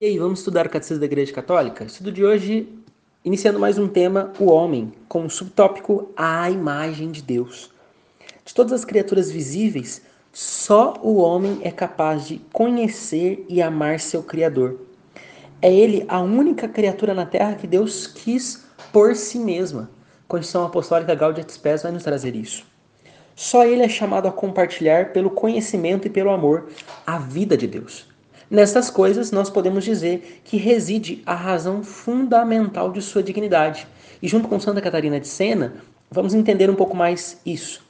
E aí, vamos estudar o Catecismo da Igreja Católica? Estudo de hoje, iniciando mais um tema, o homem, com o subtópico a imagem de Deus. De todas as criaturas visíveis, só o homem é capaz de conhecer e amar seu Criador. É ele a única criatura na Terra que Deus quis por si mesma. A Constituição Apostólica Gaudium et Spes vai nos trazer isso. Só ele é chamado a compartilhar pelo conhecimento e pelo amor a vida de Deus. Nestas coisas, nós podemos dizer que reside a razão fundamental de sua dignidade. E junto com Santa Catarina de Sena, vamos entender um pouco mais isso.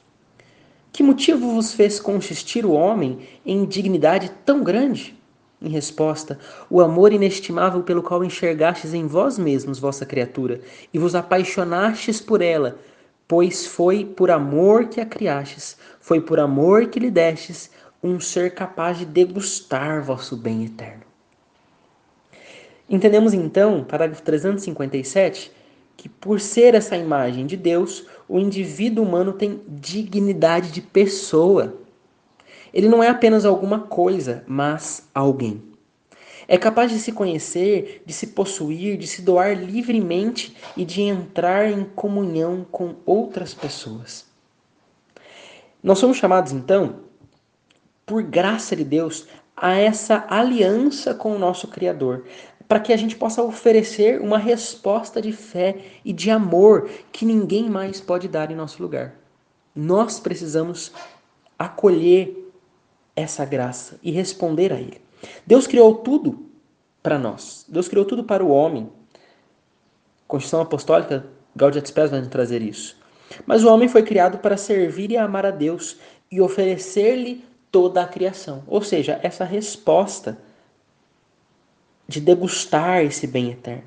Que motivo vos fez consistir o homem em dignidade tão grande? Em resposta, o amor inestimável pelo qual enxergastes em vós mesmos vossa criatura e vos apaixonastes por ela, pois foi por amor que a criastes, foi por amor que lhe destes um ser capaz de degustar vosso bem eterno. Entendemos então, parágrafo 357, que por ser essa imagem de Deus, o indivíduo humano tem dignidade de pessoa. Ele não é apenas alguma coisa, mas alguém. É capaz de se conhecer, de se possuir, de se doar livremente e de entrar em comunhão com outras pessoas. Nós somos chamados então por graça de Deus, a essa aliança com o nosso Criador, para que a gente possa oferecer uma resposta de fé e de amor que ninguém mais pode dar em nosso lugar. Nós precisamos acolher essa graça e responder a Ele. Deus criou tudo para nós. Deus criou tudo para o homem. Constituição Apostólica, Gaudium et Spes vai trazer isso. Mas o homem foi criado para servir e amar a Deus e oferecer-lhe toda a criação. Ou seja, essa resposta de degustar esse bem eterno.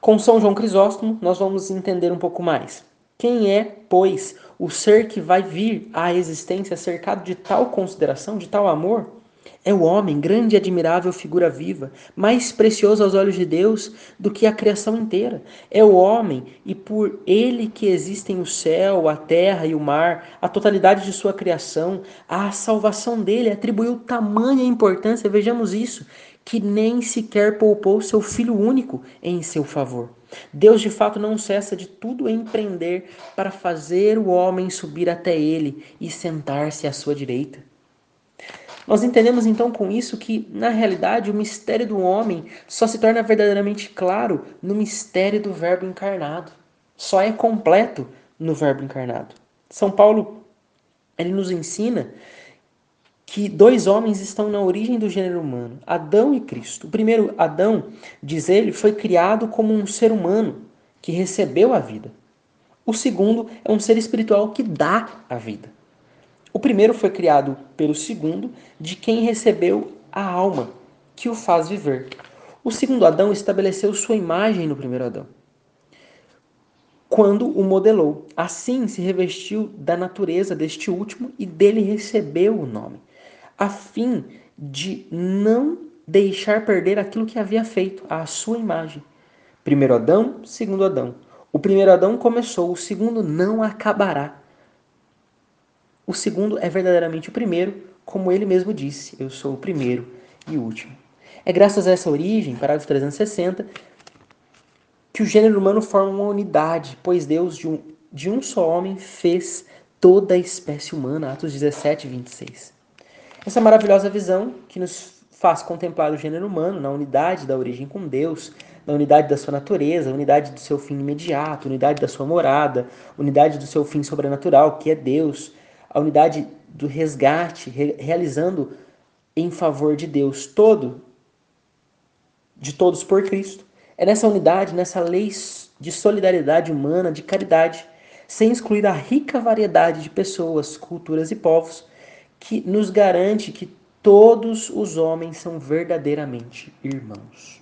Com São João Crisóstomo, nós vamos entender um pouco mais. Quem é, pois, o ser que vai vir à existência cercado de tal consideração, de tal amor? É o homem, grande e admirável figura viva, mais precioso aos olhos de Deus do que a criação inteira. É o homem, e por ele que existem o céu, a terra e o mar, a totalidade de sua criação, a salvação dele atribuiu tamanha importância, vejamos isso, que nem sequer poupou seu filho único em seu favor. Deus de fato não cessa de tudo empreender para fazer o homem subir até ele e sentar-se à sua direita. Nós entendemos então com isso que, na realidade, o mistério do homem só se torna verdadeiramente claro no mistério do Verbo encarnado. Só é completo no Verbo encarnado. São Paulo ele nos ensina que dois homens estão na origem do gênero humano, Adão e Cristo. O primeiro, Adão, diz ele, foi criado como um ser humano que recebeu a vida. O segundo é um ser espiritual que dá a vida. O primeiro foi criado pelo segundo, de quem recebeu a alma, que o faz viver. O segundo Adão estabeleceu sua imagem no primeiro Adão, quando o modelou. Assim se revestiu da natureza deste último e dele recebeu o nome, a fim de não deixar perder aquilo que havia feito, a sua imagem. Primeiro Adão, segundo Adão. O primeiro Adão começou, o segundo não acabará. O segundo é verdadeiramente o primeiro, como ele mesmo disse: Eu sou o primeiro e o último. É graças a essa origem, parágrafo 360, que o gênero humano forma uma unidade, pois Deus, de um, de um só homem, fez toda a espécie humana. Atos 17, 26. Essa maravilhosa visão que nos faz contemplar o gênero humano na unidade da origem com Deus, na unidade da sua natureza, unidade do seu fim imediato, unidade da sua morada, unidade do seu fim sobrenatural, que é Deus, a unidade do resgate, re realizando em favor de Deus todo, de todos por Cristo. É nessa unidade, nessa lei de solidariedade humana, de caridade, sem excluir a rica variedade de pessoas, culturas e povos, que nos garante que todos os homens são verdadeiramente irmãos.